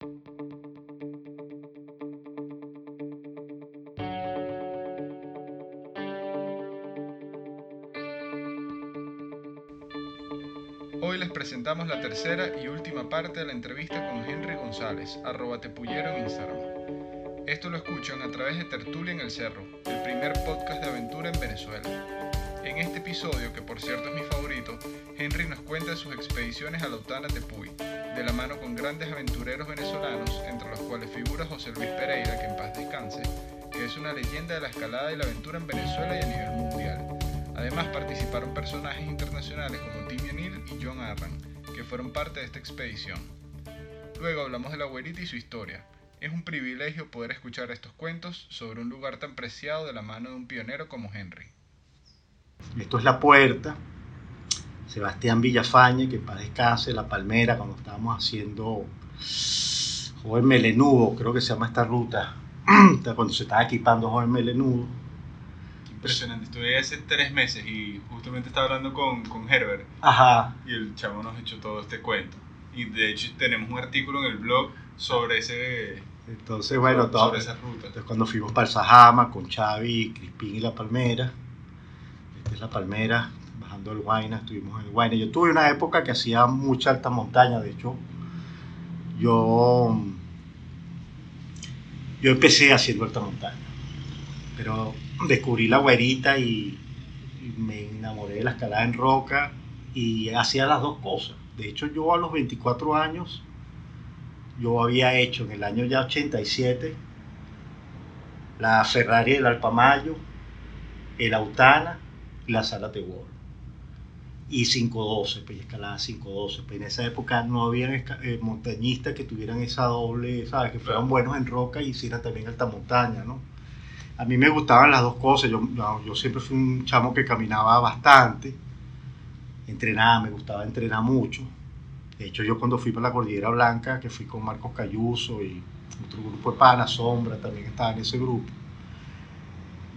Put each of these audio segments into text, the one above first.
Hoy les presentamos la tercera y última parte de la entrevista con Henry González, arroba tepullero en Instagram. Esto lo escuchan a través de Tertulia en el Cerro, el primer podcast de aventura en Venezuela. En este episodio, que por cierto es mi favorito, Henry nos cuenta sus expediciones a la Utana Tepuy, de la mano con grandes aventureros venezolanos, entre los cuales figura José Luis Pereira, que en paz descanse, que es una leyenda de la escalada y la aventura en Venezuela y a nivel mundial. Además participaron personajes internacionales como Tim O'Neill y John Arran, que fueron parte de esta expedición. Luego hablamos de la abuelita y su historia. Es un privilegio poder escuchar estos cuentos sobre un lugar tan preciado de la mano de un pionero como Henry. Esto es La Puerta, Sebastián Villafañe, que en paz descanse, La Palmera, cuando estábamos haciendo Joven Melenudo, creo que se llama esta ruta, cuando se estaba equipando Joven Melenudo. Impresionante, estuve hace tres meses y justamente estaba hablando con, con Herbert Ajá, y el chavo nos echó todo este cuento. Y de hecho tenemos un artículo en el blog sobre ese entonces bueno, sobre, todo, sobre esa ruta. Entonces cuando fuimos para el Sajama con Xavi, Crispín y La Palmera, esta es La Palmera, bajando el Guayna, estuvimos en el Guayna. Yo tuve una época que hacía mucha alta montaña, de hecho, yo, yo empecé haciendo alta montaña, pero descubrí la güerita y, me enamoré de la escalada en roca y hacía las dos cosas. De hecho, yo a los 24 años, yo había hecho en el año ya 87 la Ferrari del Alpamayo, el Autana y la Sala World. Y 512, pues escalada 512. Pues en esa época no había eh, montañistas que tuvieran esa doble, ¿sabes? Que fueran Claro. buenos en roca y hicieran también alta montaña, ¿no? A mí me gustaban las dos cosas. Yo, yo, yo siempre fui un chamo que caminaba bastante, entrenaba, me gustaba entrenar mucho. De hecho, yo cuando fui para la Cordillera Blanca, que fui con Marcos Cayuso y otro grupo de Pana, Sombra, también estaba en ese grupo.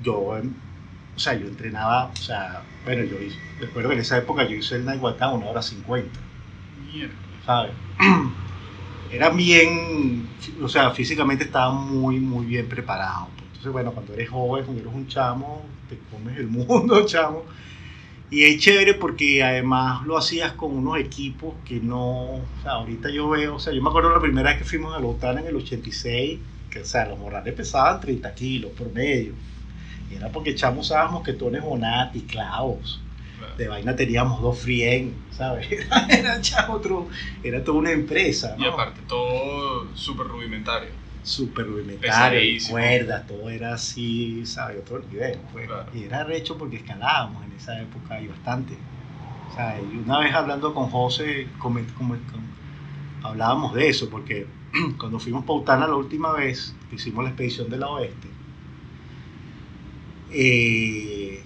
Yo, em, o sea, yo entrenaba, o sea, bueno, yo hice- recuerdo que en esa época yo hice el Naiguatá una hora 50, Mierda. ¿sabes? Era bien, o sea, físicamente estaba muy, muy bien preparado. Entonces, bueno, cuando eres joven, cuando eres un chamo, te comes el mundo, chamo. Y es chévere porque además lo hacías con unos equipos que no, o sea, ahorita yo veo, o sea, yo me acuerdo la primera vez que fuimos a la Botana en el 86, que, o sea, los morrales pesaban 30 kilos por medio. Y era porque echamos usábamos mosquetones Bonati, clavos. Claro. De vaina teníamos dos Frien, ¿sabes? Era, chamo, otro, era toda una empresa, Y ¿no? aparte, todo súper rudimentario. súper rudimentario, cuerdas, todo era así, ¿sabes? Otro nivel. pues. Claro. Y era recho porque escalábamos en esa época y bastante. O sea, y una vez hablando con José, como- com- hablábamos de eso, porque cuando fuimos a Pautana la última vez, que hicimos la expedición de la oeste, eh,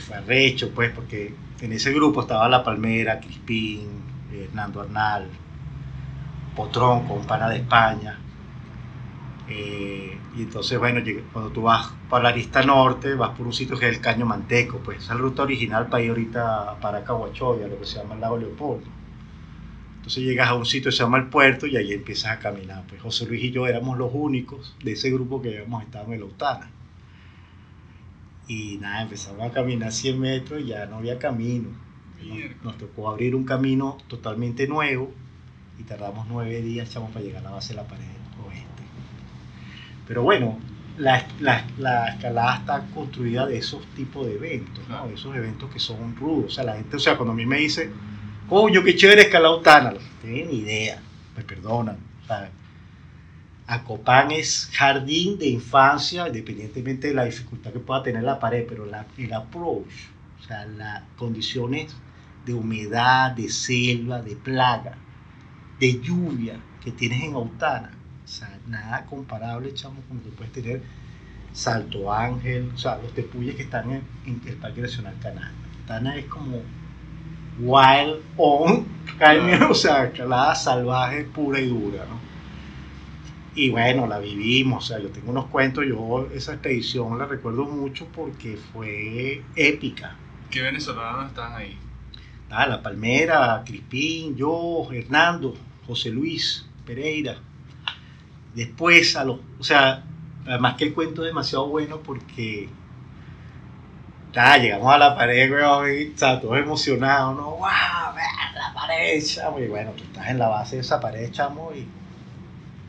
fue arrecho, pues, porque en ese grupo estaba La Palmera, Crispín, Hernando Arnal, Potrón con de España. Eh, y entonces, bueno, cuando tú vas para la Arista Norte, vas por un sitio que es el Caño Manteco, pues esa ruta original para ir ahorita para Caguachoya, lo que se llama el lago Leopoldo. Entonces llegas a un sitio que se llama el puerto y ahí empiezas a caminar. Pues José Luis y yo éramos los únicos de ese grupo que habíamos estado en la Autana. Y nada, empezamos a caminar 100 metros y ya no había camino. Nos, nos tocó abrir un camino totalmente nuevo y tardamos nueve días, chamo, para llegar a la base de la pared oeste. Pero bueno, la, la- la escalada está construida de esos tipos de eventos, ¿no? Claro. Esos eventos que son rudos. O sea, la gente, o sea, cuando a mí me dice, coño, qué chévere escalar Utana, no tienen ni idea, me perdonan. ¿sabes? Acopán es jardín de infancia, independientemente de la dificultad que pueda tener la pared, pero la, el approach, o sea, las condiciones de humedad, de selva, de plaga, de lluvia que tienes en Autana, o sea, nada comparable, chamo, con lo que puedes tener Salto Ángel, o sea, los tepuyes que están en, en el Parque Nacional Canal. Autana es como wild on, o sea, escalada salvaje pura y dura, ¿no? Y bueno, la vivimos, o sea, yo tengo unos cuentos, yo esa expedición la recuerdo mucho porque fue épica. ¿Qué venezolanos estaban ahí? Ah, la Palmera, Crispín, yo, Hernando, José Luis, Pereira. Después, a los, o sea, además que el cuento es demasiado bueno porque ya, llegamos a la pared, weón, y está todo emocionado, ¿no? ¡Wow! La pared, chamo. Y bueno, tú estás en la base de esa pared, chamo, y,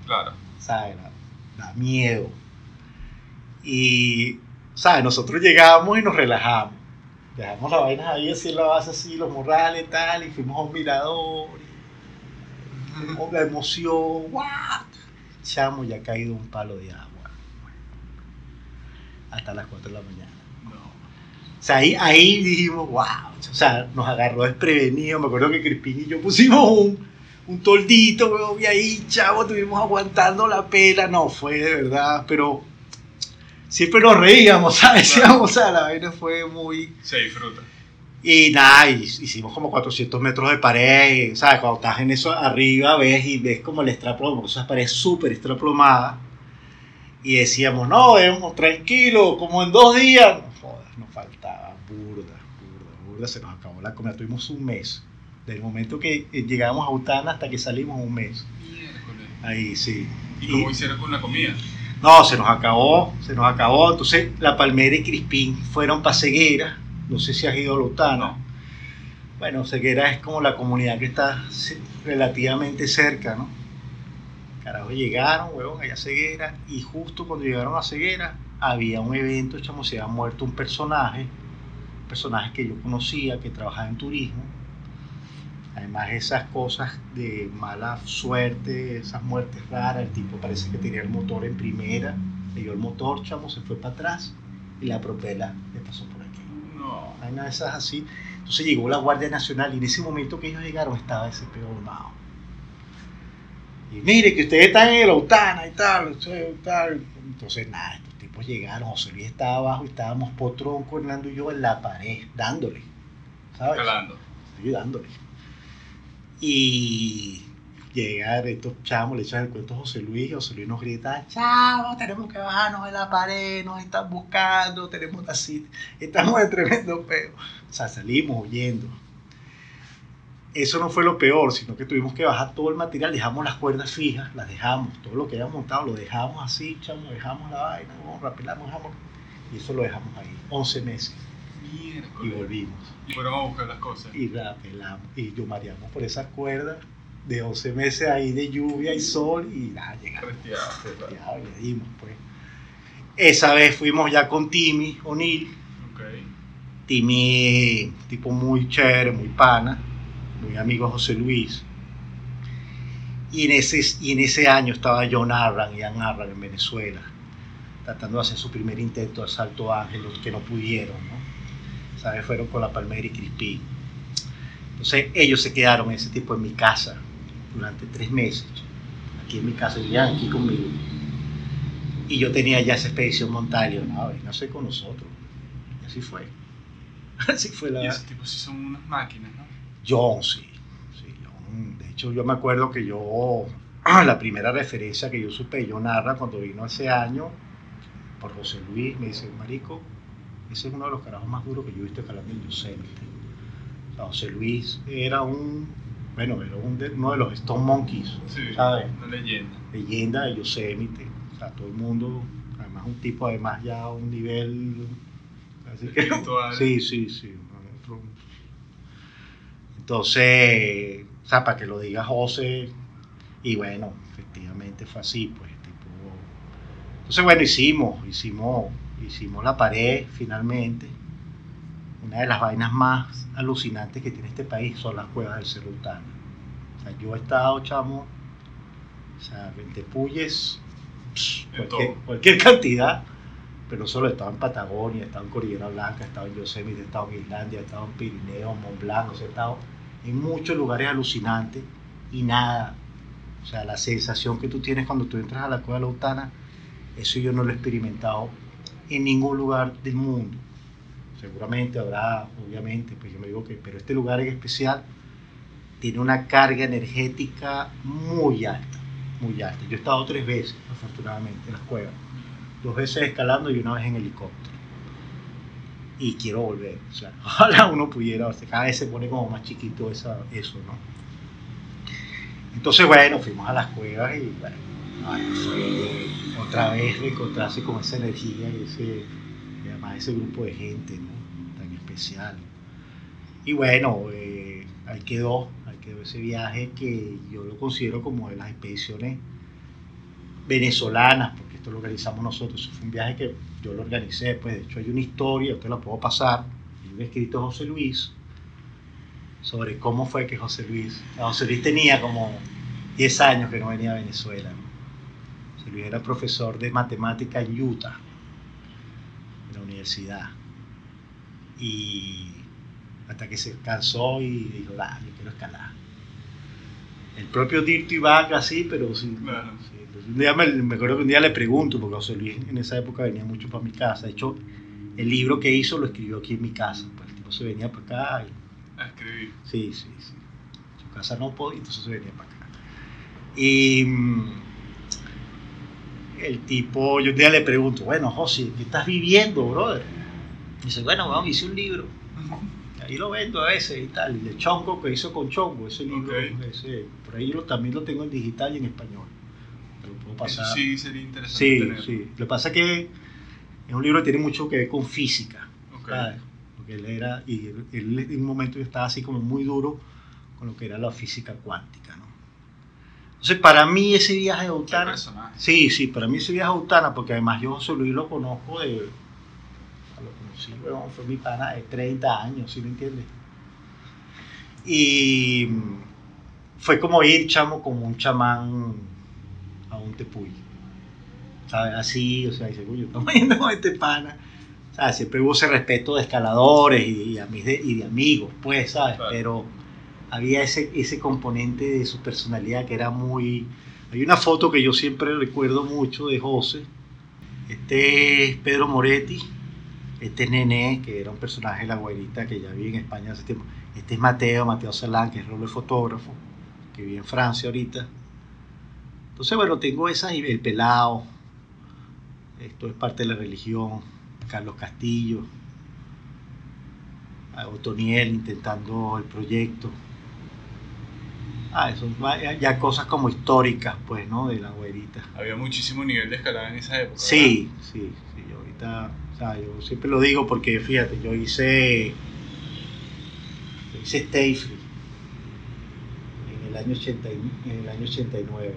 Claro. ¿Sabes? Da, da miedo. Y, ¿sabes? Nosotros llegamos y nos relajamos. Dejamos las vainas ahí, así en la base, así, los morrales y tal, y fuimos a un mirador. y- Oh, la emoción, ¡guau! Chamo, ya ha caído un palo de agua. Hasta las 4 de la mañana. O sea, ahí, ahí dijimos, wow. O sea, nos agarró desprevenido. Me acuerdo que Crispín y yo pusimos un, un toldito, weón, y ahí, chavo, estuvimos aguantando la pela. No, fue de verdad, pero siempre nos reíamos, ¿sabes? Claro. O sea, la vaina fue muy. Se disfruta. Y nada, hicimos como 400 metros de pared, ¿sabes? Cuando estás en eso arriba, ves y ves como el extraplomo, porque esas paredes súper extraplomadas. Y decíamos, no, vemos tranquilo, como en dos días. No jodas, nos faltaba burda, burda, burda, se nos acabó la comida. Tuvimos un mes. Del momento que eh, llegamos a Utana hasta que salimos, un mes. Miércoles. Ahí sí. ¿Y cómo hicieron con la comida? No, se nos acabó, se nos acabó. Entonces, la Palmera y Crispín fueron para Ceguera. No sé si has ido a Lutana. No. Bueno, Ceguera es como la comunidad que está relativamente cerca, ¿no? Carajo, llegaron, huevón, allá a Ceguera, y justo cuando llegaron a Ceguera había un evento, chamo, se había muerto un personaje, un personaje que yo conocía, que trabajaba en turismo. Además, esas cosas de mala suerte, esas muertes raras, el tipo parece que tenía el motor en primera, le dio el motor, chamo, se fue para atrás y la propela le pasó por aquí No. hay nada de esas así. Entonces llegó la Guardia Nacional y en ese momento que ellos llegaron estaba ese peo armado. Y mire que ustedes están en el Autana y tal, ustedes tal. Entonces nada, estos tipos llegaron, José Luis estaba abajo y estábamos Potronco, Hernando y yo en la pared, dándole. ¿Sabes? Calando. ayudándole. Y llegar estos chamos, le echan el cuento a José Luis, José Luis nos grita, chavos, tenemos que bajarnos de la pared, nos están buscando, tenemos así, estamos en tremendo peo. O sea, salimos huyendo. Eso no fue lo peor, sino que tuvimos que bajar todo el material, dejamos las cuerdas fijas, las dejamos, todo lo que habíamos montado lo dejamos así, chamo, dejamos la vaina, rapelamos, dejamos, y eso lo dejamos ahí, 11 meses, y volvimos Y fueron a buscar las cosas. y la pelamos y yo mareamos por esas cuerdas de 11 meses ahí de lluvia y sol y nada, llegamos. Le dimos pues. Esa vez fuimos ya con Timmy O'Neill. Ok. Timmy, tipo muy chévere, muy pana, muy amigo José Luis. Y en ese, y en ese año estaba John Arran Ian Arran en Venezuela, tratando de hacer su primer intento de asalto a Ángelos, que no pudieron, ¿no? ¿Sabes? Fueron con la Palmera y Crispín. Entonces ellos se quedaron ese tipo en mi casa durante tres meses, aquí en mi casa, vivían aquí conmigo. Y yo tenía ya esa expedición montada, y yo, no, véngase con nosotros. Y así fue. Así fue la... Y esos tipos sí son unas máquinas, ¿no? John, sí. sí John. De hecho, yo me acuerdo que yo, la primera referencia que yo supe John Narra cuando vino ese año, por José Luis, me dice, Marico, ese es uno de los carajos más duros que yo he visto escalando en Yosemite. O sea, José Luis era un, bueno, era un de- uno de los Stone Monkeys, Sí. ¿sabes? Una leyenda. leyenda de Yosemite. O sea, todo el mundo, además un tipo además ya a un nivel... Así que, sí, sí, sí. Entonces, o sea, para que lo diga José, y bueno, efectivamente fue así, pues, tipo... Entonces, bueno, hicimos, hicimos, hicimos la pared finalmente. Una de las vainas más alucinantes que tiene este país son las cuevas del Cerro Utana. O sea, yo he estado, chamo, o sea, en Tepuyes, pss, En cualquier, cualquier cantidad, pero no solo he estado en Patagonia, he estado en Cordillera Blanca, he estado en Yosemite, he estado en Islandia, he estado en Pirineo, Mont Blanc, o sea, he estado en muchos lugares alucinantes y nada. O sea, la sensación que tú tienes cuando tú entras a la cueva de la Utana, eso yo no lo he experimentado en ningún lugar del mundo. Seguramente habrá, obviamente, pues yo me digo que, pero este lugar en especial tiene una carga energética muy alta, muy alta. Yo he estado tres veces, afortunadamente, en las cuevas. Dos veces escalando y una vez en helicóptero. Y quiero volver. O sea, ojalá uno pudiera, o sea, cada vez se pone como más chiquito esa, eso, ¿no? Entonces, bueno, fuimos a las cuevas y bueno, otra vez reencontrarse con esa energía y ese, además ese grupo de gente ¿no? tan especial. Y bueno, eh, ahí quedó, ahí quedó ese viaje que yo lo considero como de las expediciones venezolanas, porque esto lo organizamos nosotros. Eso fue un viaje que yo lo organicé, pues de hecho hay una historia, usted la puedo pasar, hay un escrito José Luis sobre cómo fue que José Luis, José Luis tenía como 10 años que no venía a Venezuela. Luis era profesor de matemática en Utah, en la universidad. Y hasta que se cansó y dijo, ah, yo quiero escalar. El propio Dirty Bag así, pero sí. Claro. sí. Entonces, un día me, me acuerdo que un día le pregunto, porque José Luis en esa época venía mucho para mi casa. De hecho, el libro que hizo lo escribió aquí en mi casa. Pues el tipo se venía para acá y A escribir. Sí, sí, sí. Su casa no podía, entonces se venía para acá. Y mm, el tipo, yo un día le pregunto, bueno, José, ¿qué estás viviendo, brother? Y dice, bueno, vamos, hice un libro. Ahí lo vendo a veces y tal. Y de Chongo, que hizo con Chongo, ese libro, Ok. ese, por ahí lo, también lo tengo en digital y en español. Puedo Eso pasar. sí sería interesante Sí, tenerlo. sí. Lo que pasa es que es un libro que tiene mucho que ver con física. Ok. ¿sabes? Porque él era, y él, él en un momento estaba así como muy duro con lo que era la física cuántica, ¿no? Entonces, para mí ese viaje a Utana, sí, sí, para mí ese viaje a Utana, porque además yo José Luis lo conozco de, lo conocí, bueno, fue mi pana de 30 años, ¿sí me entiendes? Y mm, fue como ir, chamo, como un chamán a un tepuy. ¿Sabes? Así, o sea, dice, uy, estamos yendo con este pana. ¿Sabes? Siempre hubo ese respeto de escaladores y, y, de, y de amigos, pues, ¿sabes? Claro. Pero había ese, ese componente de su personalidad que era muy... Hay una foto que yo siempre recuerdo mucho de José. Este es Pedro Moretti. Este es Nené, que era un personaje de la guairita que ya vive en España hace tiempo. Este es Mateo, Mateo Salán, que es roble fotógrafo, que vive en Francia ahorita. Entonces, bueno, tengo esas el pelado. Esto es parte de la religión. Carlos Castillo. Otoniel intentando el proyecto. Ah, eso ya cosas como históricas, pues, ¿no? De la güerita. Había muchísimo nivel de escalada en esa época. Sí, sí, sí. yo Ahorita, o sea, yo siempre lo digo porque, fíjate, yo hice, yo hice Stay Free en el año 80, y- en el año 89.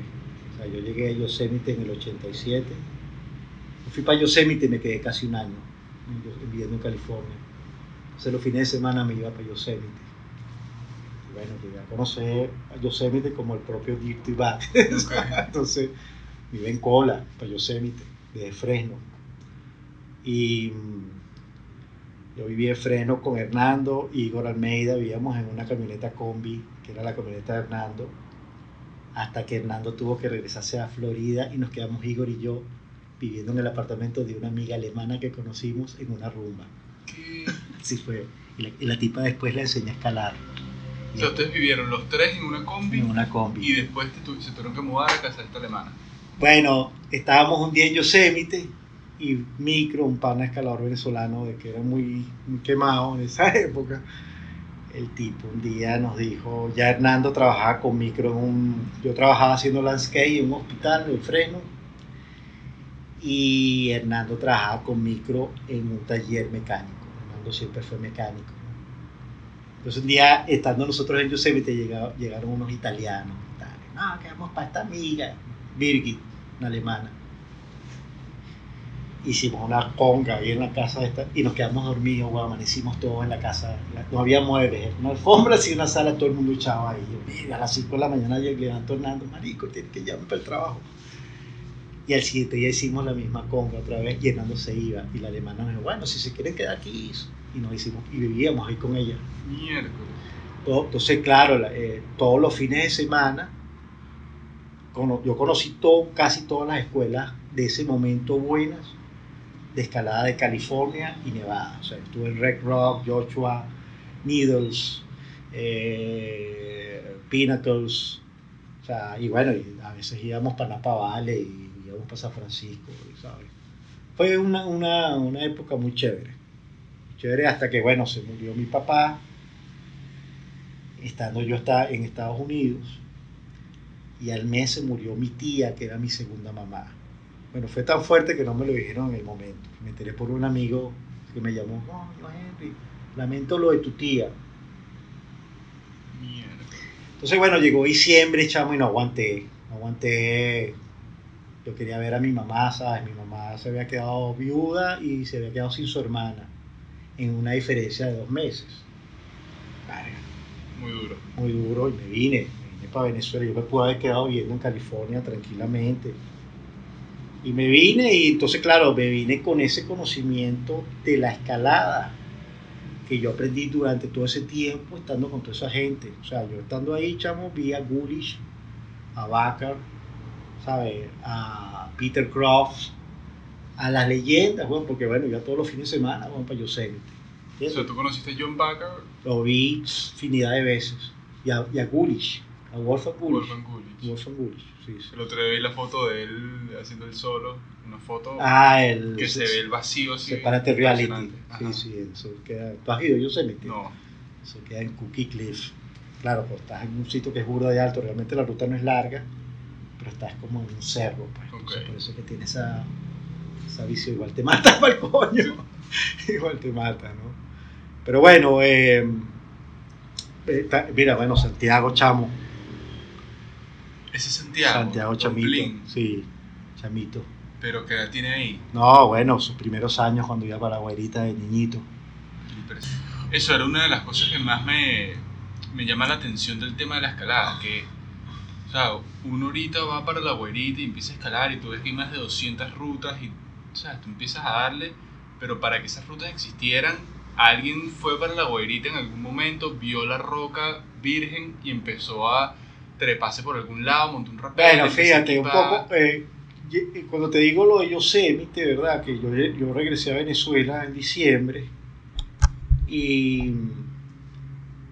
O sea, yo llegué a Yosemite en el 87. Yo fui para Yosemite y me quedé casi un año viviendo en California. Entonces los fines de semana me iba para Yosemite. Y bueno, llegué a conocer a Yosemite como el propio Dirty Bag. Ok. Entonces, vive en cola para Yosemite, desde Fresno. Y mm, yo vivía en Fresno con Hernando y Igor Almeida, vivíamos en una camioneta combi, que era la camioneta de Hernando, hasta que Hernando tuvo que regresarse a Florida y nos quedamos Igor y yo viviendo en el apartamento de una amiga alemana que conocimos en una rumba. Así fue. Y la, y la tipa después le enseñé a escalar. O sea, ustedes vivieron los tres en una combi En una combi. y después tu- se tuvieron que mudar a casa de esta alemana. Bueno, estábamos un día en Yosemite y Micro, un pana escalador venezolano de que era muy, muy quemado en esa época, el tipo un día nos dijo, ya Hernando trabajaba con Micro en un, yo trabajaba haciendo landscape en un hospital en Fresno y Hernando trabajaba con Micro en un taller mecánico, Hernando siempre fue mecánico. Entonces un día, estando nosotros en Yosemite, llegaron unos italianos, no, que vamos para esta amiga, Birgit, una alemana. Hicimos una conga ahí en la casa esta y nos quedamos dormidos, güey, amanecimos todos en la casa. no había muebles, una alfombra así, una sala, todo el mundo echaba ahí. Yo, mira, a las 5 de la mañana yo levanto Hernando, marico, tiene que llamar para el trabajo. Y al siguiente día hicimos la misma conga otra vez y Hernando se iba. Y la alemana nos dijo, bueno, si se quieren quedar aquí. Y nos hicimos, y vivíamos ahí con ella. Miércoles. Todo- Entonces, claro, la- eh, todos los fines de semana, cono- yo conocí todo, casi todas las escuelas de ese momento buenas de escalada de California y Nevada. O sea, estuve en Red Rock, Joshua, Needles, eh, Pinnacles. O sea, y bueno, y a veces íbamos para Napa Valley y íbamos para San Francisco, ¿sabes? Fue una, una, una época muy chévere. Chévere hasta que, bueno, se murió mi papá estando yo está en Estados Unidos y al mes se murió mi tía, que era mi segunda mamá. Bueno, fue tan fuerte que no me lo dijeron en el momento. Me enteré por un amigo que me llamó, no, Henry, lamento lo de tu tía. Mierda. Entonces, bueno, llegó diciembre, chamo, y no aguanté. No aguanté. Yo quería ver a mi mamá, ¿sabes? Mi mamá se había quedado viuda y se había quedado sin su hermana en una diferencia de dos meses. Verga, Muy duro. muy duro y me vine, me vine para Venezuela. Yo me pude haber quedado viviendo en California tranquilamente. Y me vine y entonces, claro, me vine con ese conocimiento de la escalada que yo aprendí durante todo ese tiempo estando con toda esa gente. O sea, yo estando ahí, chamo, vi a Gulish, a Bacar, ¿sabes? A Peter Croft, a las leyendas, bueno, porque bueno, yo todos los fines de semana, bueno, para Yosemite. O ¿entiendes? sea, tú conociste a John Baker, Lo vi infinidad de veces. Y a, y a Gulish, a Wolfgang Gulish. Wolfgang Gulich. Wolfgang Gulish, sí, sí. El otro día vi la foto de él haciendo el solo, una foto Ah, el. que se ve el vacío así. Separate Reality. Sí, sí, eso queda. ¿Tú has ido Yosemite? No, Eso queda en Cookie Cliff. Claro, pues estás en un sitio que es burda de alto, realmente la ruta no es larga, pero estás como en un cerro, pues. Entonces, Ok. por eso que tiene esa, esa visión. Igual te mata para el coño. Igual te mata, ¿no? Pero bueno, eh, eh, mira, bueno, Santiago Chamo. ese es Santiago. Santiago Chamito. Blin, Sí, Chamito. pero que la tiene ahí. No, bueno, sus primeros años cuando iba para la guairita de niñito. Eso era una de las cosas que más me, me llama la atención del tema de la escalada, que, o sea, uno ahorita va para la guairita y empieza a escalar y tú ves que hay más de 200 rutas y, o sea, tú empiezas a darle, pero para que esas rutas existieran, alguien fue para la guairita en algún momento, vio la roca virgen y empezó a treparse por algún lado, montó un rapel. Bueno, fíjate, un poco, eh, eh, cuando te digo lo de Yosemite, ¿verdad? Que yo, yo regresé a Venezuela en diciembre y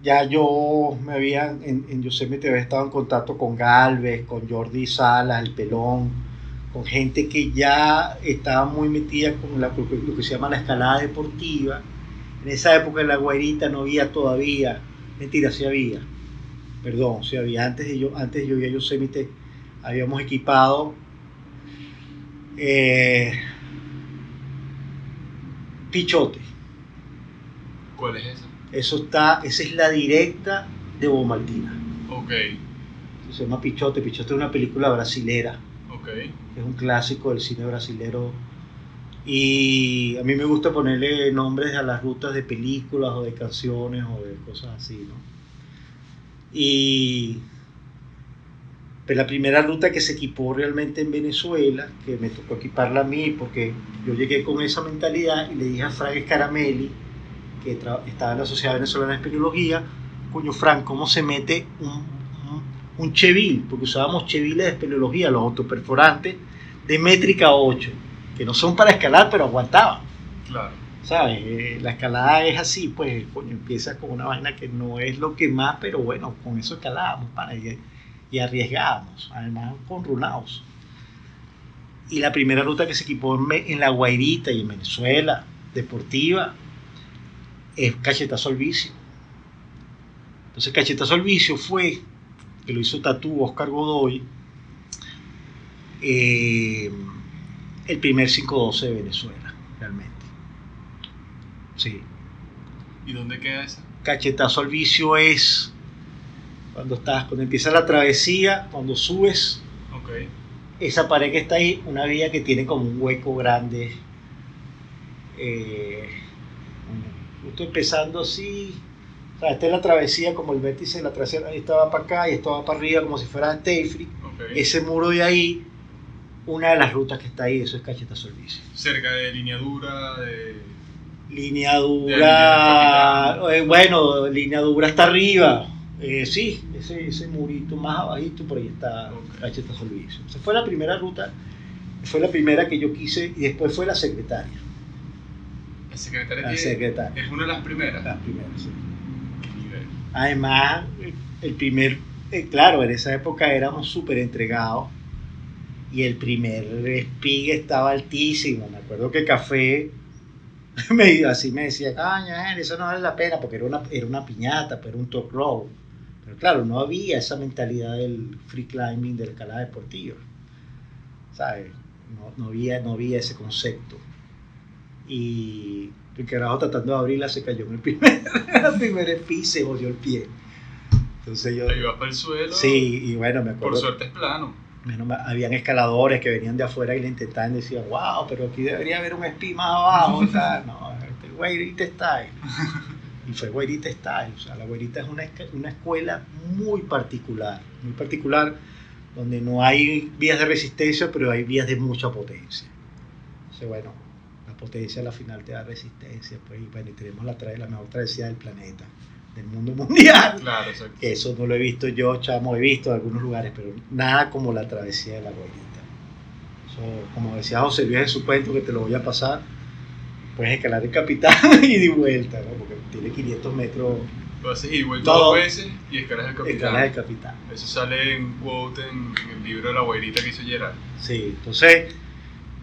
ya yo me había, en, en Yosemite había estado en contacto con Galvez, con Jordi Salas, el Pelón, con gente que ya estaba muy metida con la, lo que se llama la escalada deportiva. En esa época en la Guairita no había todavía, mentira, sí había, perdón, sí había, antes de yo, antes de yo ir a Yosemite habíamos equipado eh, Pichote. ¿Cuál es esa? Eso está, esa es la directa de Bomaltina. Ok, Se llama Pichote. Pichote es una película brasilera, ok. es un clásico del cine brasilero. Y a mí me gusta ponerle nombres a las rutas de películas o de canciones o de cosas así, ¿no? Y pues la primera ruta que se equipó realmente en Venezuela, que me tocó equiparla a mí, porque yo llegué con esa mentalidad y le dije a Frank Scaramelli, que estaba en la Sociedad Venezolana de Espeleología, coño Frank, ¿cómo se mete un, un, chevil? Porque usábamos cheviles de espeleología, los autoperforantes, de métrica 8, que no son para escalar, pero aguantaban. Claro. ¿Sabes? Eh, la escalada es así, pues, coño, empieza con una vaina que no es lo que más, pero bueno, con eso escalábamos para y, y arriesgábamos, además con runados. Y la primera ruta que se equipó en La Guairita y en Venezuela, deportiva, es Cachetazo al Vicio. Entonces, Cachetazo al Vicio fue, que lo hizo Tatú Oscar Godoy, eh, el primer 512 de Venezuela, realmente. Sí. ¿Y dónde queda esa? Cachetazo al vicio es cuando estás, cuando empieza la travesía, cuando subes esa pared que está ahí, una vía que tiene como un hueco grande. eh, justo empezando así. O sea, esta es la travesía, como el vértice de la travesía, ahí estaba para acá y esto va para arriba, como si fuera Tefri. Ok. Ese muro de ahí, una de las rutas que está ahí, eso es Cachetazo al vicio. Cerca de línea dura, de... Línea De eh, bueno, línea dura hasta arriba. Eh, sí, ese, ese murito más abajito, por ahí está Ok. Cachetazo al Vicio. Esa fue la primera ruta, fue la primera que yo quise y después fue la secretaria. La secretaria La secretaria. es una de las primeras. La primera, sí. Además, el primer, eh, claro, en esa época éramos súper entregados y el primer speed estaba altísimo. Me acuerdo que Café me, así me decía, caña, eso no vale la pena porque era una, era una piñata, pero un talk row. Pero claro, no había esa mentalidad del free climbing, de la escalada deportiva. ¿Sabes? No, no, había, no había ese concepto. Y el carajo tratando de abrirla se cayó en el primer, el primer pie y se jodió el pie. Entonces yo... Va para el suelo. Sí, y bueno, me acuerdo. Por suerte es plano. Habían escaladores que venían de afuera y le intentaban decir, wow, pero aquí debería haber un espi más abajo. No, este güerita style. Y fue güerita style. O sea, la güerita es una, una escuela muy particular, muy particular, donde no hay vías de resistencia, pero hay vías de mucha potencia. Entonces, bueno, la potencia a la final te da resistencia, pues, y bueno, tenemos la, la mejor travesía del planeta del mundo mundial. Claro, Eso no lo he visto yo, chamo, he visto en algunos lugares, pero nada como la travesía de la Guairita. como decía José Luis en su cuento, que te lo voy a pasar, puedes escalar el capitán y de vuelta, ¿no? porque tiene 500 metros. Lo haces y vuelta dos veces y escalas el capitán. Escalas el capitán. Eso sale en quote en, el libro de la Guairita que hizo Gerard. Sí, entonces,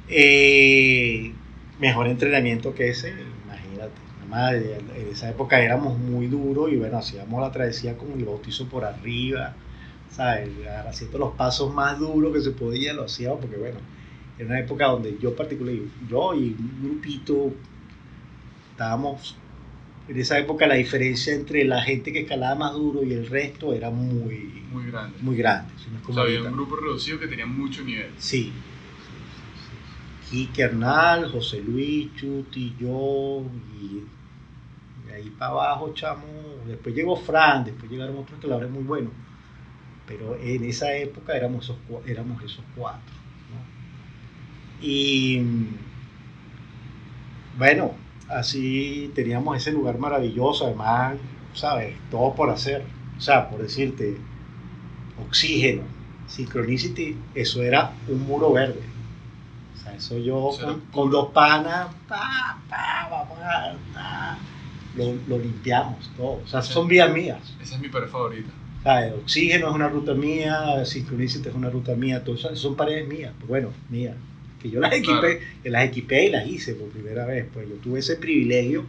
eh, mejor entrenamiento que ese, en esa época éramos muy duros y bueno, hacíamos la travesía con el bautizo por arriba, ¿sabes? Haciendo los pasos más duros que se podía, lo hacíamos porque bueno, era una época donde yo particularmente, yo y un grupito, estábamos, en esa época la diferencia entre la gente que escalaba más duro y el resto era muy, muy grande. Muy grande. o sea, había un grupo reducido que tenía mucho nivel. Sí, Quique Hernal, José Luis, Chuti, yo, y de ahí para abajo, chamo. Después llegó Fran, después llegaron otros que la verdad muy buenos. Pero en esa época éramos esos, éramos esos cuatro. Y bueno, así teníamos ese lugar maravilloso, además, ¿sabes? Todo por hacer. O sea, por decirte, oxígeno, Synchronicity, eso era un muro verde eso yo con, dos panas, pa, pa, vamos a, lo, limpiamos todo. O sea, son vías mías. Esa es mi pared favorita. el oxígeno es una ruta mía, Synchronicity es una ruta mía, todo eso son paredes mías, pues bueno, mías. Que yo las equipé, que las equipé y las hice por primera vez. Pues yo tuve ese privilegio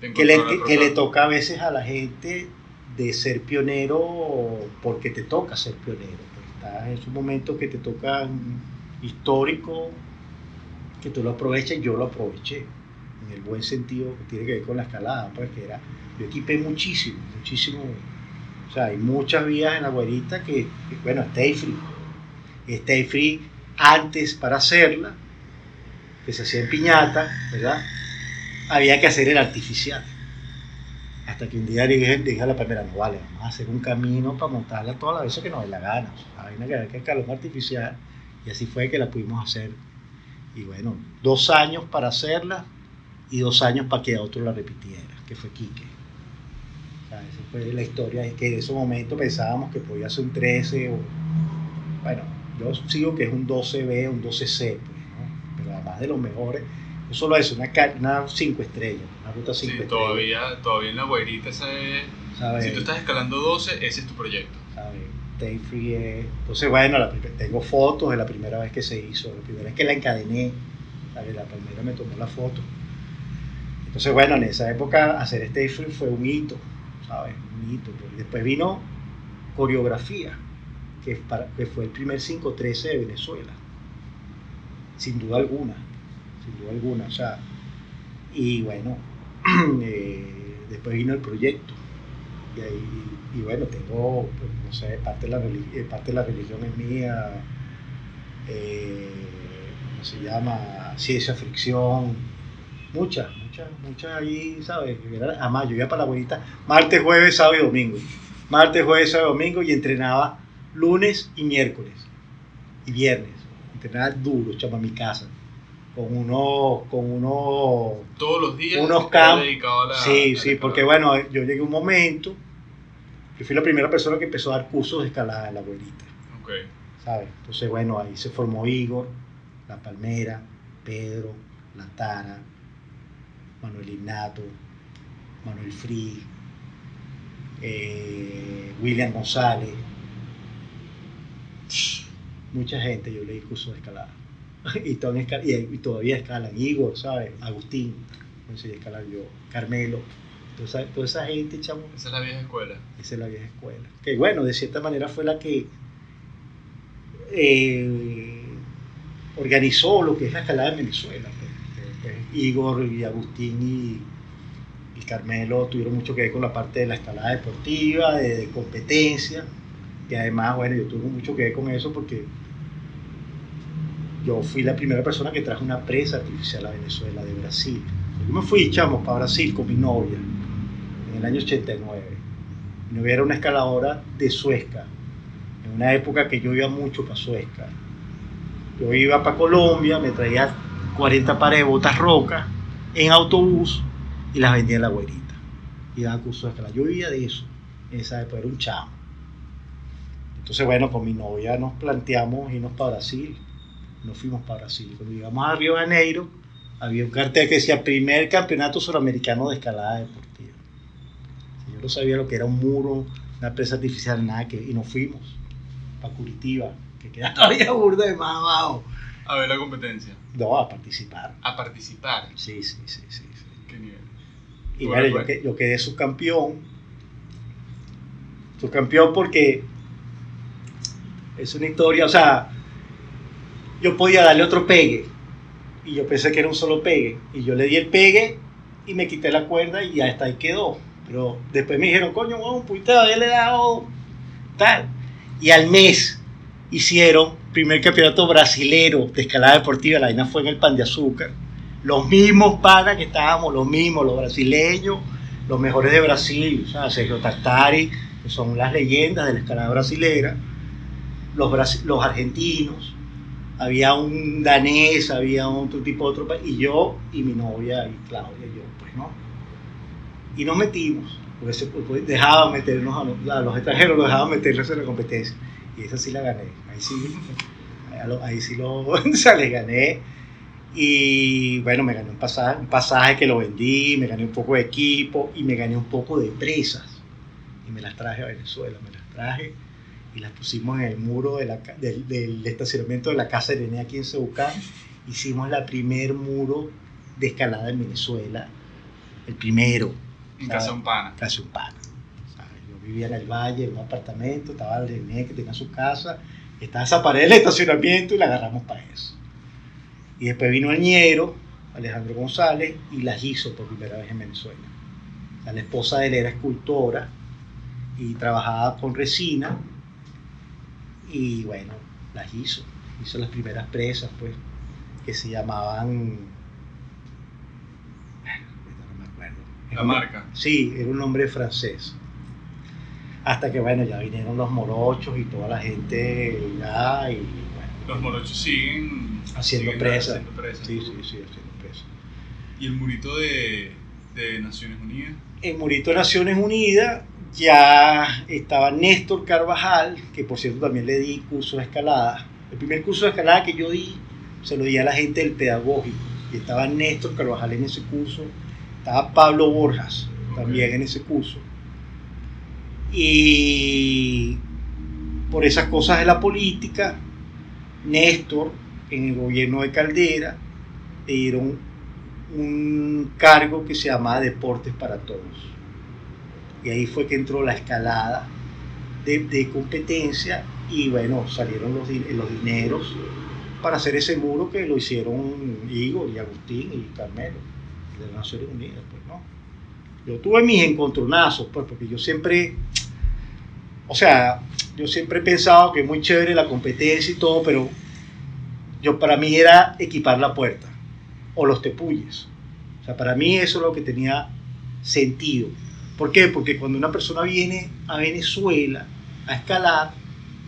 que le, que, le toca a veces a la gente de ser pionero porque te toca ser pionero. Pues estás en su momento que te toca histórico que tú lo aproveches, yo lo aproveché, en el buen sentido que tiene que ver con la escalada, pues, era, yo equipé muchísimo, muchísimo, o sea, hay muchas vías en la guarita que, bueno, stay free, stay free antes para hacerla, que se hacía en piñata, ¿verdad? Había que hacer el artificial. Hasta que un día dije, dije a la primera, no vale, vamos a hacer un camino para montarla todas las veces que nos dé la gana. O sea, que que escalar artificial y así fue que la pudimos hacer. Y bueno, dos años para hacerla y dos años para que otro la repitiera, que fue Quique. O sea, esa fue la historia, es que en ese momento pensábamos que podía ser un 13 o... Bueno, yo sigo que es un 12B, un 12C, pues, ¿no? pero además de los mejores, no solo eso, una, una 5 estrellas, una ruta 5 sí, Todavía, todavía en la guairita, esa es... Si tú estás escalando 12, ese es tu proyecto. ¿sabes? Entonces, bueno, tengo fotos de la primera vez que se hizo, la primera vez que la encadené, la primera me tomó la foto. Entonces, bueno, en esa época hacer Stay Free fue un hito, ¿sabes? Un hito. Después vino coreografía, que, fue el primer 513 de Venezuela, sin duda alguna, sin duda alguna, o sea, y bueno, eh, después vino el proyecto, y ahí y bueno, tengo, pues, no sé, parte de la, eh, parte de la religión es mía, eh, ¿cómo se llama? Ciencia fricción, muchas, muchas, muchas ahí, ¿sabes? Además, yo iba para la abuelita martes, jueves, sábado y domingo. Martes, jueves, sábado y domingo y entrenaba lunes y miércoles y viernes. Entrenaba duro, chama, mi casa con unos con uno todos los días unos campos sí sí porque bueno yo llegué un momento yo fui la primera persona que empezó a dar cursos de escalada en la abuelita. Okay. ¿Sabes? Entonces, bueno, ahí se formó Igor, La Palmera, Pedro, La Tara, Manuel Ignato, Manuel Free, eh, William González. Mucha gente, yo leí cursos de escalada. y, todavía escalan. Igor, ¿sabes? Agustín, no sé escalar yo. Carmelo. Toda esa, toda esa gente, chamo, Esa es la vieja escuela. esa es la vieja escuela. Que bueno, de cierta manera fue la que eh, organizó lo que es la escalada en Venezuela. pues. Eh, pues, Igor y Agustín y, y Carmelo tuvieron mucho que ver con la parte de la escalada deportiva, de, de competencia. Y además, bueno, yo tuve mucho que ver con eso porque yo fui la primera persona que trajo una presa artificial a Venezuela de Brasil. Yo me fui, chamo, para Brasil con mi novia el año 89. Mi novia era una escaladora de Suezca, en una época que yo iba mucho para Suezca. Yo iba para Colombia, me traía 40 pares de botas rocas en autobús y las vendía en la güerita. Y daba cursos de escalada. Yo vivía de eso en esa época, era un chamo. Entonces, bueno, con mi novia nos planteamos irnos para Brasil. Nos fuimos para Brasil. Cuando llegamos a Río de Janeiro, había un cartel que decía primer campeonato suramericano de escalada deportiva. No sabía lo que era un muro, una presa artificial, nada que. Y nos fuimos para Curitiba, que queda todavía burda de más abajo. A ver la competencia. No, a participar. A participar. Sí, sí, sí, sí. sí. ¿Qué nivel? Y Bueno, bueno, yo, pues. yo quedé subcampeón. Subcampeón porque es una historia, o sea, yo podía darle otro pegue. Y yo pensé que era un solo pegue. Y yo le di el pegue y me quité la cuerda y ya hasta ahí quedó. Pero después me dijeron, coño, weón, pudiste haberle dado tal. Y al mes hicieron primer campeonato brasilero de escalada deportiva. La vaina fue en el Pan de Azúcar los mismos panas que estábamos, los mismos, los brasileños, los mejores de Brasil, o sea, Sergio Tartari, que son las leyendas de la escalada brasilera, los, brasi- los argentinos, había un danés, había otro tipo de otro país, y yo y mi novia y Claudia y yo, pues no. Y nos metimos, porque dejaban meternos a los, extranjeros, los dejaban meternos en la competencia, y esa sí la gané, ahí sí, ahí, sí lo, o sea, le gané. Y bueno, me gané un pasaje, un pasaje que lo vendí, me gané un poco de equipo y me gané un poco de presas. Y me las traje a Venezuela, me las traje y las pusimos en el muro del, del estacionamiento de la casa de René aquí en Cebucán. Hicimos la primer muro de escalada en Venezuela, el primero, En casa de un pana. casi un pana. ¿sabes? Yo vivía en el valle, en un apartamento, estaba el René que tenía su casa, estaba esa pared del estacionamiento y la agarramos para eso. Y después vino el ñero, Alejandro González, y las hizo por primera vez en Venezuela. O sea, la esposa de él era escultora y trabajaba con resina, y bueno, las hizo. Hizo las primeras presas, pues, que se llamaban. No me acuerdo. La marca. Sí, era un nombre francés. Hasta que, bueno, ya vinieron los morochos y toda la gente ya, y bueno, Los morochos siguen haciendo siguen haciendo presas. Sí, sí, sí, haciendo presas. Y el murito de, de Naciones Unidas. En Murito de Naciones Unidas ya estaba Néstor Carvajal, que por cierto también le di curso de escalada. El primer curso de escalada que yo di se lo di a la gente del pedagógico. Y estaba Néstor Carvajal en ese curso. Estaba Pablo Borjas también en ese curso. Y por esas cosas de la política, Néstor, en el gobierno de Caldera, le dieron un cargo que se llamaba Deportes para Todos. Y ahí fue que entró la escalada de, de competencia y bueno, salieron los, los dineros para hacer ese muro que lo hicieron Igor y Agustín y Carmelo, de las Naciones Unidas, pues no. Yo tuve mis encontronazos, pues, porque yo siempre, o sea, yo siempre he pensado que es muy chévere la competencia y todo, pero yo para mí era equipar la puerta o los tepuyes. O sea, para mí eso es lo que tenía sentido. ¿Por qué? Porque cuando una persona viene a Venezuela a escalar,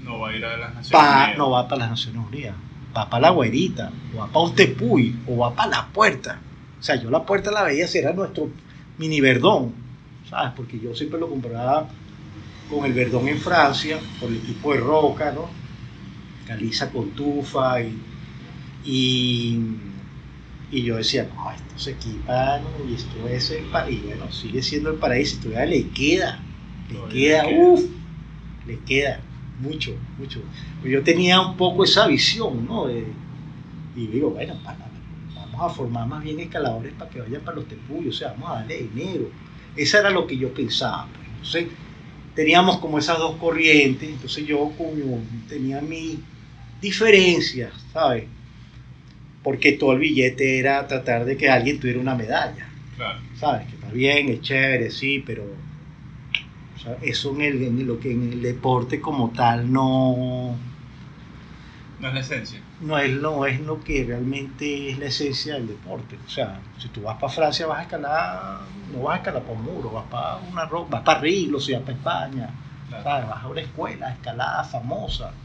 No va a ir a las Naciones Unidas. no va para las Naciones Unidas, va para la güerita, o va para un tepuy, o va para la puerta. O sea, yo la puerta la veía si era nuestro mini verdón, ¿sabes? Porque yo siempre lo comparaba con el verdón en Francia, por el tipo de roca, ¿no? Caliza con tufa y, y, y yo decía, no, esto se equipa, ¿no? y esto es el paraíso, y bueno, sigue siendo el paraíso, y todavía le queda, le queda, uff, le queda mucho, mucho. Yo tenía un poco esa visión, ¿no? De- y digo, bueno, para- vamos a formar más bien escaladores para que vayan para los tepuyos, o sea, vamos a darle dinero. Esa era lo que yo pensaba. pues. Entonces, teníamos como esas dos corrientes, entonces yo como tenía mi diferencias, ¿sabes? Porque todo el billete era tratar de que alguien tuviera una medalla, Claro. ¿sabes? Que está bien, es chévere, sí, pero o sea, eso en, el, en lo que en el deporte como tal no, No es la esencia. No es, no es lo que realmente es la esencia del deporte. O sea, si tú vas para Francia vas a escalar, no vas a escalar para un muro, vas para una ro- vas para Riglo, si vas para España, ¿sabes? Vas a una escuela, escalada famosa,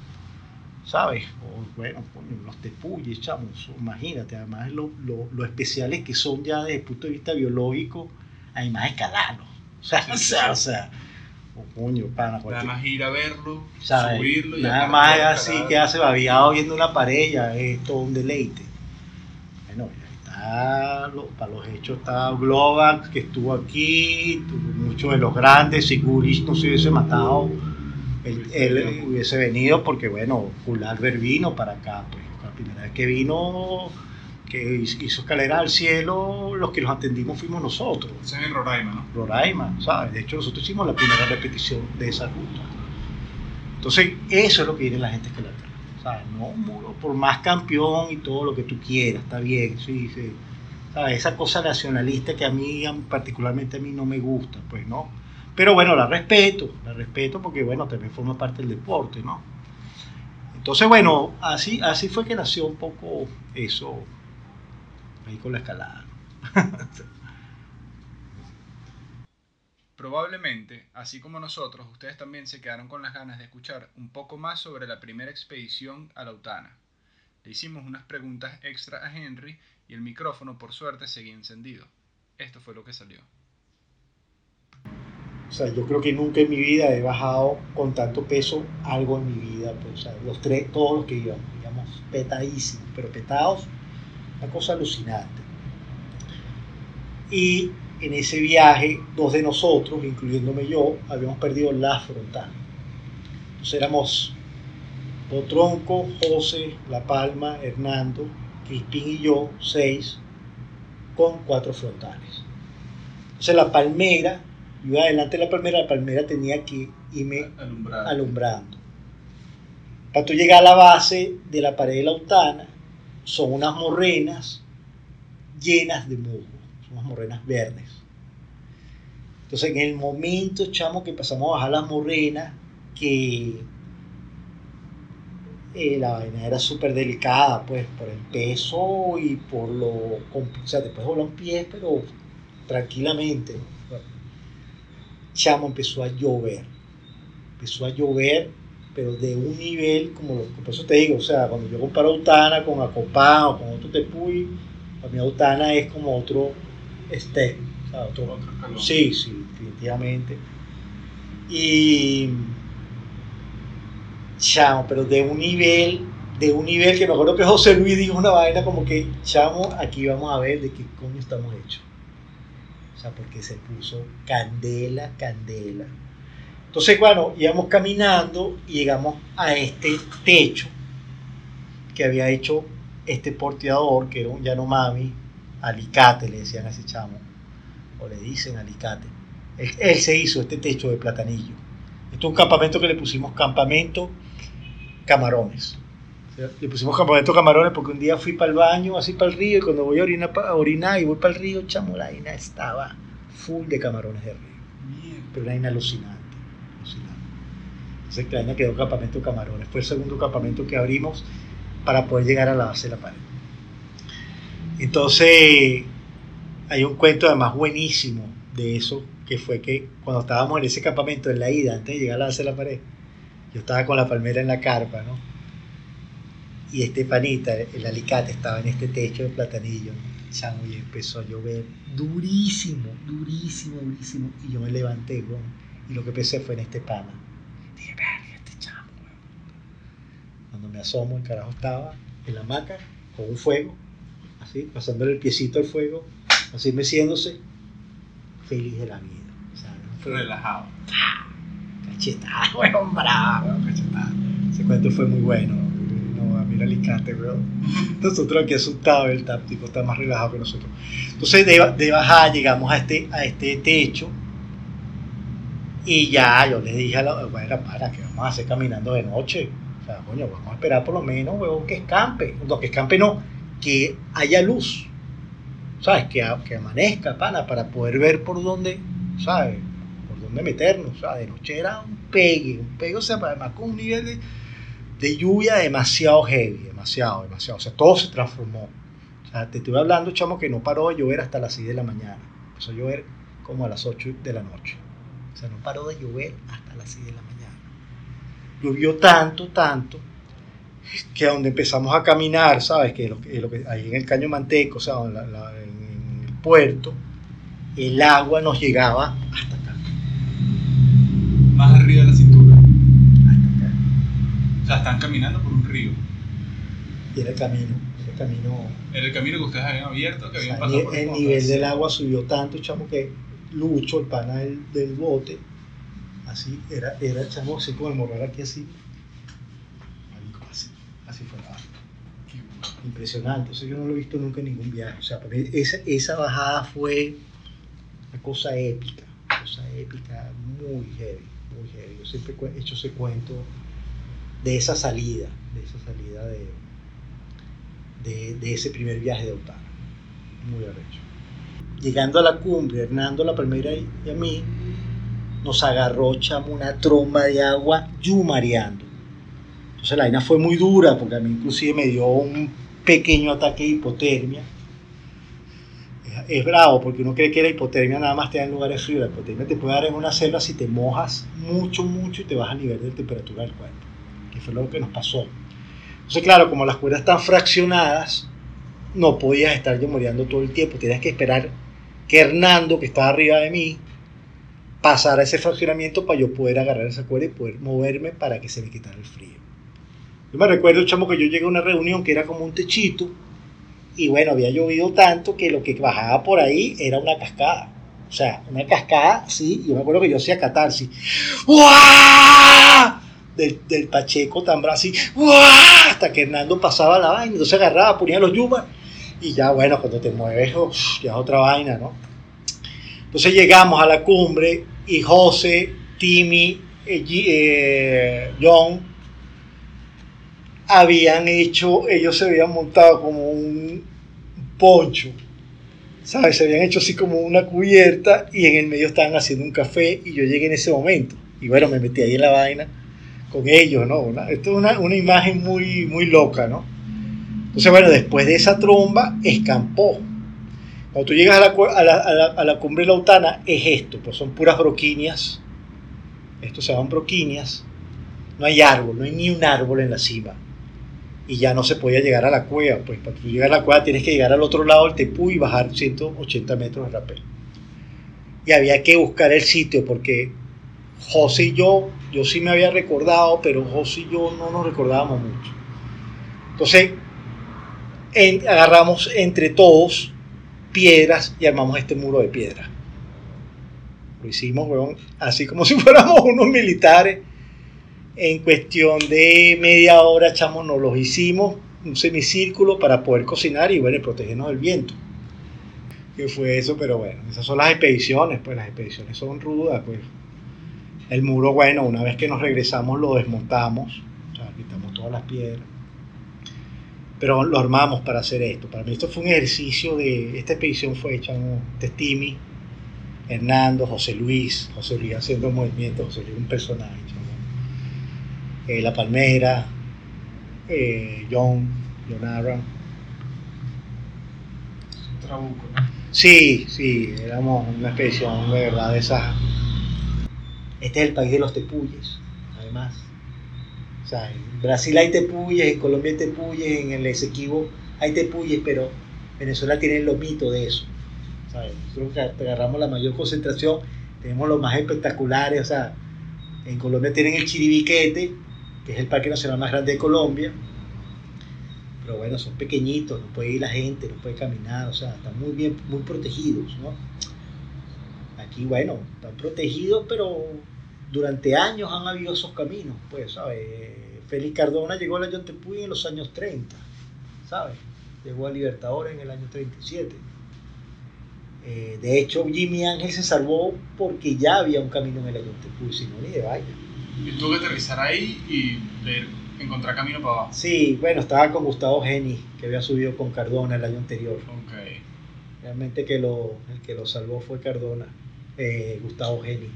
¿sabes? O bueno, los tepuyes, chamos, imagínate, además lo, lo, lo especiales que son ya desde el punto de vista biológico, además escalarlos. O sea, Sí, o sí, sea, sí. o sea, coño, pana, Nada más ir a verlo, ¿sabes? subirlo y Nada más escalar. así que hace babiado viendo una pared, ya es todo un deleite. Bueno, ya está, para los hechos está Global, que estuvo aquí, muchos de los grandes, si Gurish no se hubiese matado, él, él hubiese venido porque, bueno, Albert vino para acá, pues, la primera vez que vino, que hizo escalera al cielo, los que los atendimos fuimos nosotros. Ese es en Roraima, ¿no? Roraima, ¿sabes? De hecho, nosotros hicimos la primera repetición de esa ruta. Entonces, eso es lo que viene la gente la ¿sabes? No muro, por más campeón y todo lo que tú quieras, está bien, sí, sí. ¿Sabes? Esa cosa nacionalista que a mí, particularmente a mí, no me gusta, pues, ¿no? Pero bueno, la respeto, la respeto porque, bueno, también forma parte del deporte, ¿no? Entonces, bueno, así, así fue que nació un poco eso, la escalada. Probablemente, así como nosotros, ustedes también se quedaron con las ganas de escuchar un poco más sobre la primera expedición a la Utana. Le hicimos unas preguntas extra a Henry y el micrófono, por suerte, seguía encendido. Esto fue lo que salió. O sea, yo creo que nunca en mi vida he bajado con tanto peso algo en mi vida. Pues, o sea, los tres, todos los que íbamos, digamos, petadísimos, pero petados, una cosa alucinante. Y en ese viaje, dos de nosotros, incluyéndome yo, habíamos perdido la frontal. Entonces éramos Potronco, José, La Palma, Hernando, Crispín y yo, seis, con cuatro frontales. Entonces la palmera, yo iba adelante de la palmera, la palmera tenía que irme Alumbrado. alumbrando. Para tú llegar a la base de la pared de la Utana, son unas morrenas llenas de musgo, son unas morrenas verdes. Entonces, en el momento, chamo, que pasamos a bajar las morrenas, que eh, la vaina era súper delicada, pues, por el peso y por lo... O sea, puedes volar un pie, pero tranquilamente. Chamo, empezó a llover. Empezó a llover, pero de un nivel, como lo, por eso te digo, o sea, cuando yo comparo Autana con Acopán o con otro Tepuy, para mí Autana es como otro step, o sea, otro, Otro. Sí, sí, definitivamente. Y. Chamo, pero de un nivel, de un nivel que me acuerdo que José Luis dijo una vaina como que, chamo, aquí vamos a ver de qué coño estamos hechos. O sea, porque se puso candela, candela. Entonces, bueno, íbamos caminando y llegamos a este techo que había hecho este porteador, que era un Yanomami, alicate, le decían a ese chamo o le dicen alicate. Él, él se hizo este techo de platanillo. Esto es un campamento que le pusimos campamento camarones. O sea, le pusimos campamento camarones porque un día fui para el baño, así para el río, y cuando voy a orinar, a orinar y voy para el río, chamo, la vaina estaba full de camarones de río. Pero una vaina alucinante. Entonces, la vaina quedó campamento camarones. Fue el segundo campamento que abrimos para poder llegar a la base de la pared. Entonces, hay un cuento además buenísimo de eso, que fue que cuando estábamos en ese campamento, en la ida, antes de llegar a la base de la pared, yo estaba con la palmera en la carpa, ¿no? Y este panita, el alicate, estaba en este techo de platanillo. Chamo, y empezó a llover durísimo, durísimo, durísimo. Y yo me levanté, y lo que pensé fue en este pana. Dije, verga, este chamo, weón. Cuando me asomo, el carajo estaba en la hamaca, con un fuego, así, pasándole el piecito al fuego, así meciéndose, feliz de la vida. O sea, no fue Relajado. cachetada, weón, weón, cachetada. Ese cuento fue muy bueno. No, a mí el Alicante, weón. Nosotros aquí asustados, el tipo está más relajado que nosotros. Entonces, de, de bajada llegamos a este, a este techo Y ya yo le dije a la bueno, para, que vamos a hacer caminando de noche? O sea, coño, vamos a esperar por lo menos, huevón, que escampe. No, que escampe no, que haya luz. ¿Sabes? Que, que amanezca, pana, para poder ver por dónde, ¿sabes? Por dónde meternos. O sea, de noche era un pegue, un pegue, o sea, además con un nivel de, de lluvia demasiado heavy, demasiado, demasiado. O sea, todo se transformó. O sea, te estoy hablando, chamo, que no paró de llover hasta las 6 de la mañana. Empezó a llover como a las 8 de la noche. O sea, no paró de llover hasta las 6 de la mañana. Llovió tanto, tanto, que donde empezamos a caminar, ¿sabes? Que, lo, que, lo que ahí en el Caño Manteco, o sea, en, la, la, en el puerto, el agua nos llegaba hasta acá. Más arriba de la cintura. Hasta acá. O sea, están caminando por un río. Y era el camino, era el camino. Era el camino que ustedes habían abierto, que o habían sea, pasado el, por el el nivel del agua subió tanto, chamo, que Lucho, el pana del, bote, así, era, era chamo, así como el morral aquí así. Así, así fue la. Impresionante, eso yo no lo he visto nunca en ningún viaje. O sea, esa, esa bajada fue una cosa épica, una cosa épica, muy heavy, muy heavy. Yo siempre he hecho ese cuento de esa salida, de esa salida de, de, de ese primer viaje de Otara. Muy arrecho. Llegando a la cumbre, Hernando, la primera y a mí, nos agarró, chamo, una tromba de agua yumareando. Entonces la vaina fue muy dura, porque a mí inclusive me dio un pequeño ataque de hipotermia. Es, bravo, porque uno cree que la hipotermia nada más te da en lugares fríos. La hipotermia te puede dar en una selva si te mojas mucho, mucho y te baja el nivel de temperatura del cuerpo, que fue lo que nos pasó. Entonces, claro, como las cuerdas están fraccionadas, no podías estar yumareando todo el tiempo. Tenías que esperar que Hernando, que estaba arriba de mí, pasara ese fraccionamiento para yo poder agarrar esa cuerda y poder moverme para que se me quitara el frío. Yo me recuerdo, chamo, que yo llegué a una reunión que era como un techito y bueno, había llovido tanto que lo que bajaba por ahí era una cascada. O sea, una cascada, sí, yo me acuerdo que yo hacía catarsis. ¡Uah! Del, del Pacheco tan así, ¡uah! hasta que Hernando pasaba la vaina, entonces agarraba, ponía los yumas y ya bueno, cuando te mueves, uf, ya es otra vaina, ¿no? Entonces llegamos a la cumbre y José, Timmy, eh, eh, John habían hecho, ellos se habían montado como un poncho, ¿sabes? Se habían hecho así como una cubierta y en el medio estaban haciendo un café y yo llegué en ese momento. Y bueno, me metí ahí en la vaina con ellos, ¿no? Esto es una, una imagen muy, muy loca, ¿no? Entonces, bueno, después de esa tromba, escampó. Cuando tú llegas a la, a la, a la, a cumbre lautana, es esto, pues son puras broquinias. Estos se llaman broquinias. No hay árbol, no hay ni un árbol en la cima. Y ya no se podía llegar a la cueva, pues para llegar a la cueva tienes que llegar al otro lado del Tepú y bajar 180 metros de rapel. Y había que buscar el sitio porque José y yo, yo sí me había recordado, pero José y yo no nos recordábamos mucho. Entonces, agarramos entre todos piedras y armamos este muro de piedra. Lo hicimos, así como si fuéramos unos militares. En cuestión de media hora, chamo, nos los hicimos un semicírculo para poder cocinar y, bueno, protegernos del viento. Que fue eso, pero bueno, esas son las expediciones, pues las expediciones son rudas, pues. El muro, bueno, una vez que nos regresamos lo desmontamos, o sea, quitamos todas las piedras pero lo armamos para hacer esto. Para mí esto fue un ejercicio de, esta expedición fue hecha de Timmy, Hernando, José Luis, José Luis haciendo movimientos, José Luis un personaje, ¿no? Eh, La Palmera, eh, John, John. Un trabuco, ¿no? Sí, sí, éramos una expedición de verdad de esas. Este es el país de los tepuyes, además. O sea, en Brasil hay tepuyes, en Colombia hay tepuyes, en el Esequibo hay tepuyes, pero Venezuela tiene el lomito de eso. ¿sabes? Nosotros agarramos la mayor concentración, tenemos los más espectaculares, o sea, en Colombia tienen el Chiribiquete, que es el parque nacional más grande de Colombia, pero bueno, son pequeñitos, no puede ir la gente, no puede caminar, o sea, están muy bien, muy protegidos, ¿no? Aquí, bueno, están protegidos, pero durante años han habido esos caminos, pues, ¿sabes? Félix Cardona llegó a la Yontepuy en los años 30, ¿sabes? Llegó a Libertadores en el año 37. Eh, de hecho, Jimmy Ángel se salvó porque ya había un camino en el Ayuntepú, si no, ni de vaya. Y tuvo que aterrizar ahí y ver, encontrar camino para abajo. Sí, bueno, estaba con Gustavo Geni, que había subido con Cardona el año anterior. Ok. Realmente que lo, el que lo salvó fue Cardona, eh, Gustavo Geni.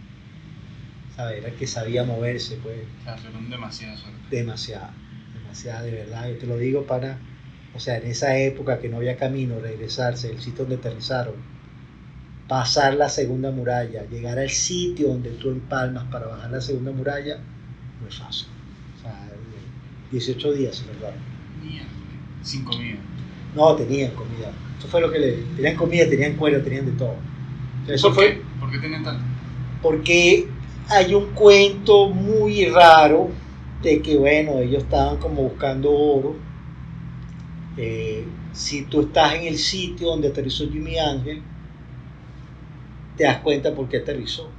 ¿Sabes? Era el que sabía moverse, pues. O sea, fueron demasiada suerte. Demasiada, demasiada, de verdad. Yo te lo digo para, o sea, en esa época que no había camino, regresarse del sitio donde aterrizaron, pasar la segunda muralla, llegar al sitio donde tú empalmas para bajar la segunda muralla, no es fácil. O sea, 18 días se. Mierda. Sin comida. No, tenían comida. Eso fue lo que le. Tenían comida, tenían cuero, tenían de todo. Eso ¿Por fue qué? ¿Por qué tenían tanto? porque hay un cuento muy raro de que, bueno, ellos estaban como buscando oro. Eh, si tú estás en el sitio donde aterrizó Jimmy Ángel, te das cuenta por qué aterrizó.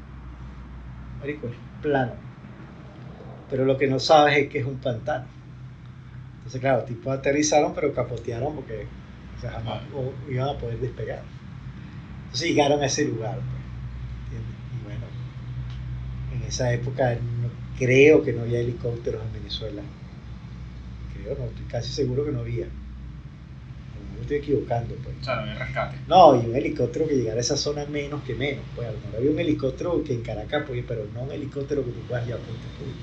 Marico, es plano. Pero lo que no sabes es que es un pantano. Entonces, claro, tipos aterrizaron, pero capotearon porque jamás iban a poder despegar. Entonces llegaron a ese lugar. pues, ¿entiendes? Y bueno, en esa época no- creo que no había helicópteros en Venezuela. Creo, no, estoy casi seguro que no había. Mejor me estoy equivocando, pues. O sea, no había rescate. No, y un helicóptero que llegara a esa zona menos que menos. Pues a lo mejor había un helicóptero que en Caracas, pues, pero no un helicóptero que tú puedas ir a Ponte Puy.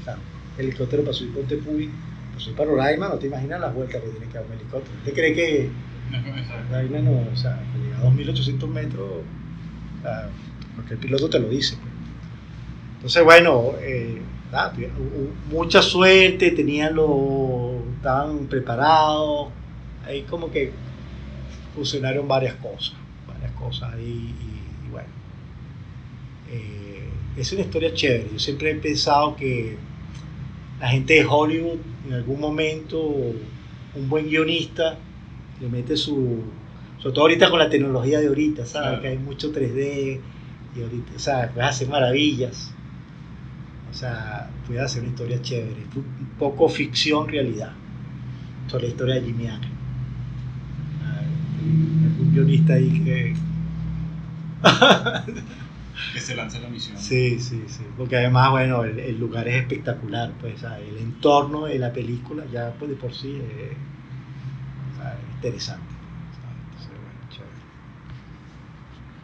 O sea, un helicóptero para subir Ponte Puy, para subir para Roraima, no te imaginas las vueltas que tiene que dar un helicóptero. ¿Usted cree que No Roraima no, o sea, que llega a 2800 metros, o sea, porque el piloto te lo dice. pues. Entonces, bueno, eh, nada, hubo mucha suerte, tenían lo, estaban preparados, ahí como que funcionaron varias cosas, varias cosas y, y bueno. Eh, es una historia chévere, yo siempre he pensado que la gente de Hollywood en algún momento, un buen guionista, le mete su, sobre todo ahorita con la tecnología de ahorita, ¿sabes? Claro. Que hay mucho 3D y ahorita, o sea, puedes hacer maravillas. O sea, puedes hacer una historia chévere, un poco ficción, realidad, sobre la historia de Jimmy Ángel. Ah, Un guionista ahí que... Que se lanza la misión. Sí, sí, sí, porque además, bueno, el, el lugar es espectacular, pues, ¿sabes? el entorno de la película ya pues, de por sí es, ¿sabes? interesante.